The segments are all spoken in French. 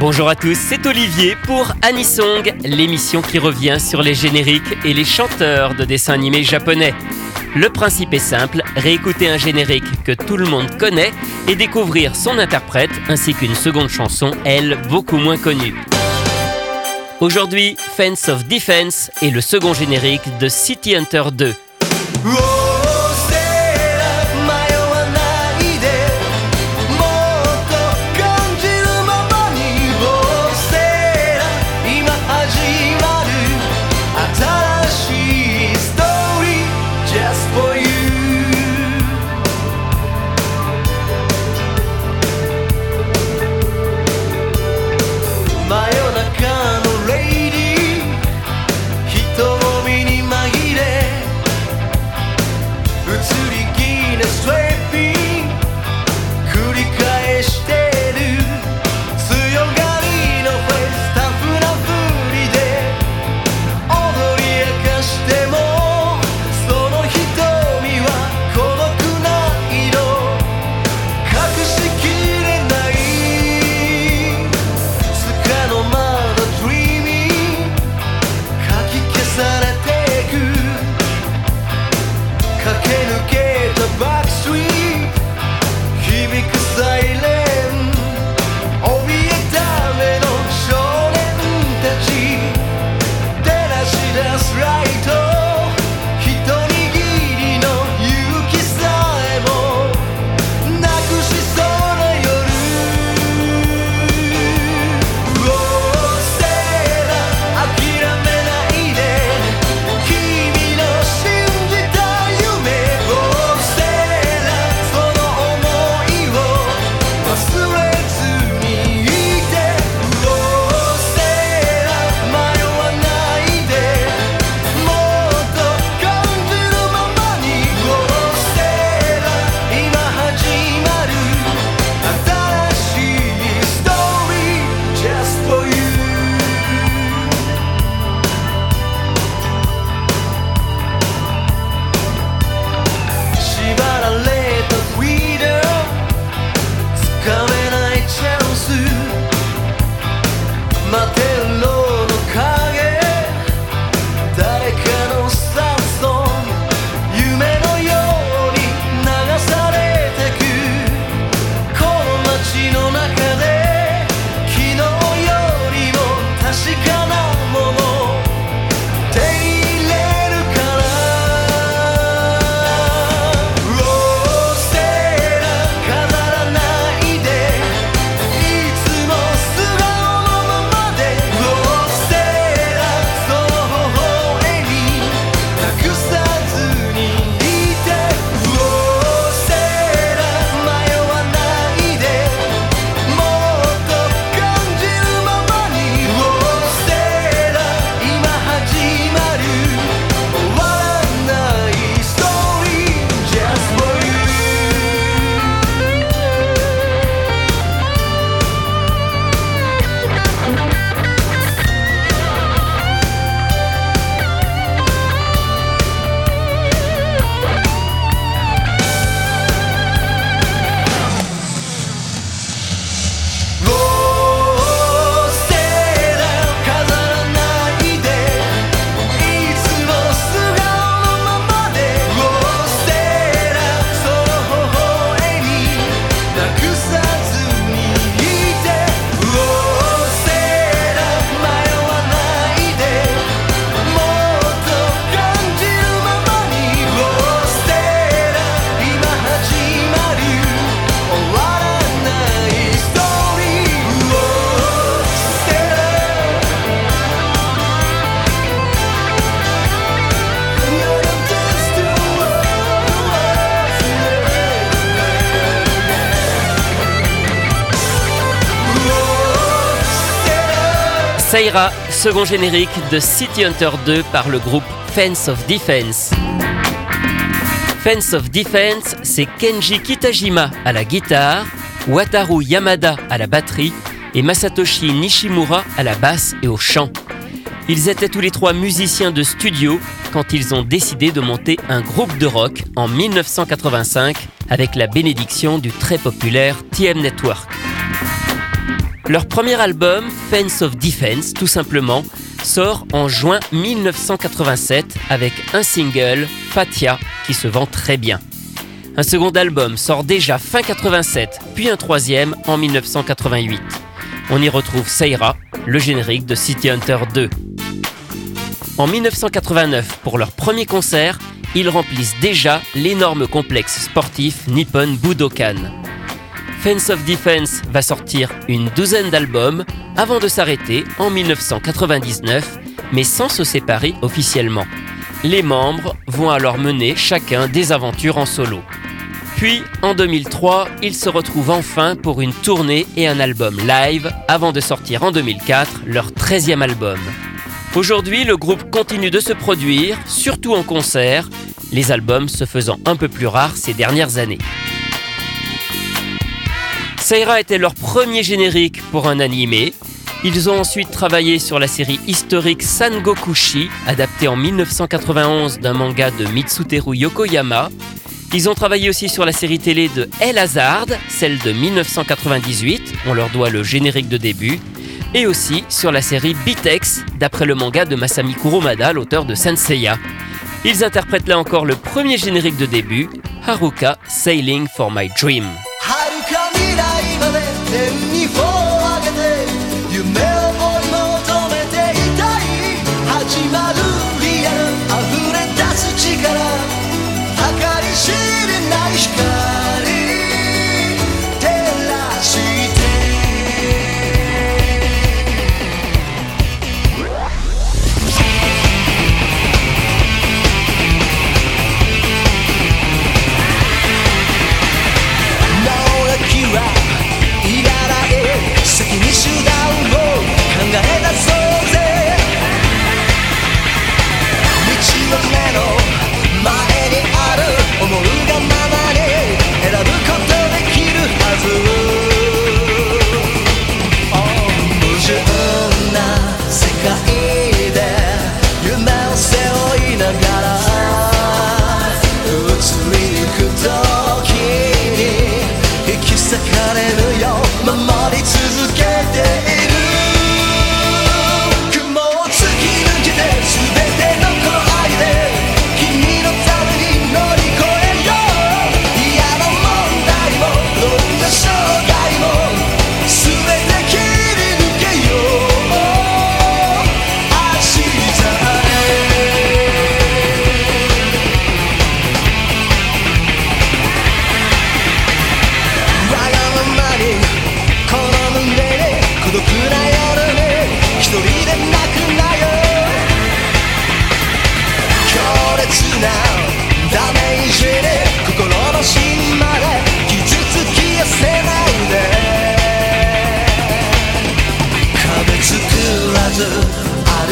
Bonjour à tous, c'est Olivier pour Anisong, l'émission qui revient sur les génériques et les chanteurs de dessins animés japonais. Le principe est simple, réécouter un générique que tout le monde connaît et découvrir son interprète ainsi qu'une seconde chanson, elle, beaucoup moins connue. Aujourd'hui, Fence of Defense et le second générique de City Hunter 2. Saira, second générique de City Hunter 2 par le groupe Fence of Defense. Fence of Defense, c'est Kenji Kitajima à la guitare, Wataru Yamada à la batterie et Masatoshi Nishimura à la basse et au chant. Ils étaient tous les trois musiciens de studio quand ils ont décidé de monter un groupe de rock en 1985 avec la bénédiction du très populaire TM Network. Leur premier album, Fence of Defense, tout simplement, sort en juin 1987 avec un single, Fatia, qui se vend très bien. Un second album sort déjà fin 87, puis un troisième en 1988. On y retrouve Seira, le générique de City Hunter 2. En 1989, pour leur premier concert, ils remplissent déjà l'énorme complexe sportif Nippon Budokan. Fence of Defense va sortir une douzaine d'albums avant de s'arrêter en 1999, mais sans se séparer officiellement. Les membres vont alors mener chacun des aventures en solo. Puis, en 2003, ils se retrouvent enfin pour une tournée et un album live avant de sortir en 2004 leur 13e album. Aujourd'hui, le groupe continue de se produire, surtout en concert, les albums se faisant un peu plus rares ces dernières années. Seira était leur premier générique pour un animé. Ils ont ensuite travaillé sur la série historique Sangokushi, adaptée en 1991 d'un manga de Mitsuteru Yokoyama. Ils ont travaillé aussi sur la série télé de El Hazard, celle de 1998, on leur doit le générique de début, et aussi sur la série Bitex, d'après le manga de Masami Kuromada, l'auteur de Senseiya. Ils interprètent là encore le premier générique de début, Haruka Sailing for My Dream. 天に頬を上げて夢を追い求めていたい。始まるリアル溢れ出す力。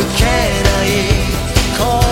けない。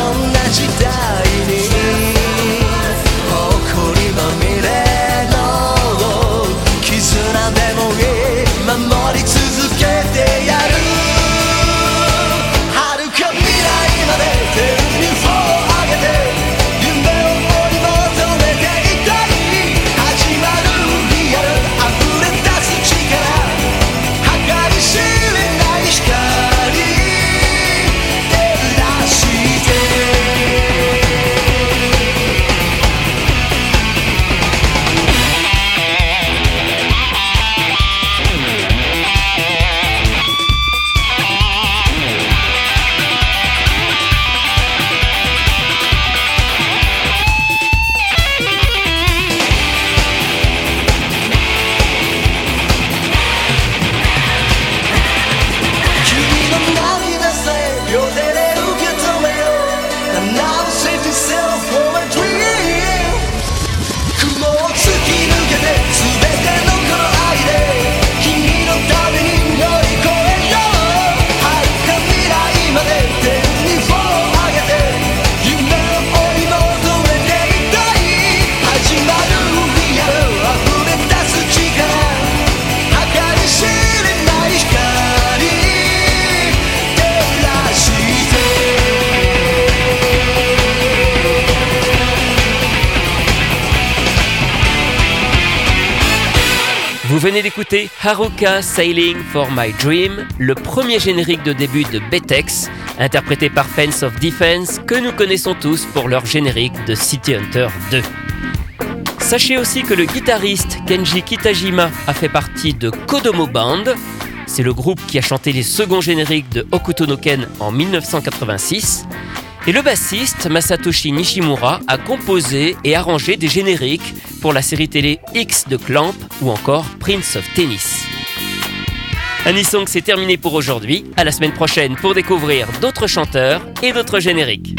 Venez d'écouter Haruka Sailing for My Dream, le premier générique de début de Betex, interprété par Fence of Defense, que nous connaissons tous pour leur générique de City Hunter 2. Sachez aussi que le guitariste Kenji Kitajima a fait partie de Kodomo Band. C'est le groupe qui a chanté les seconds génériques de Hokuto no Ken en 1986. Et le bassiste Masatoshi Nishimura a composé et arrangé des génériques pour la série télé X de Clamp ou encore Prince of Tennis. Anisong, c'est terminé pour aujourd'hui. À la semaine prochaine pour découvrir d'autres chanteurs et d'autres génériques.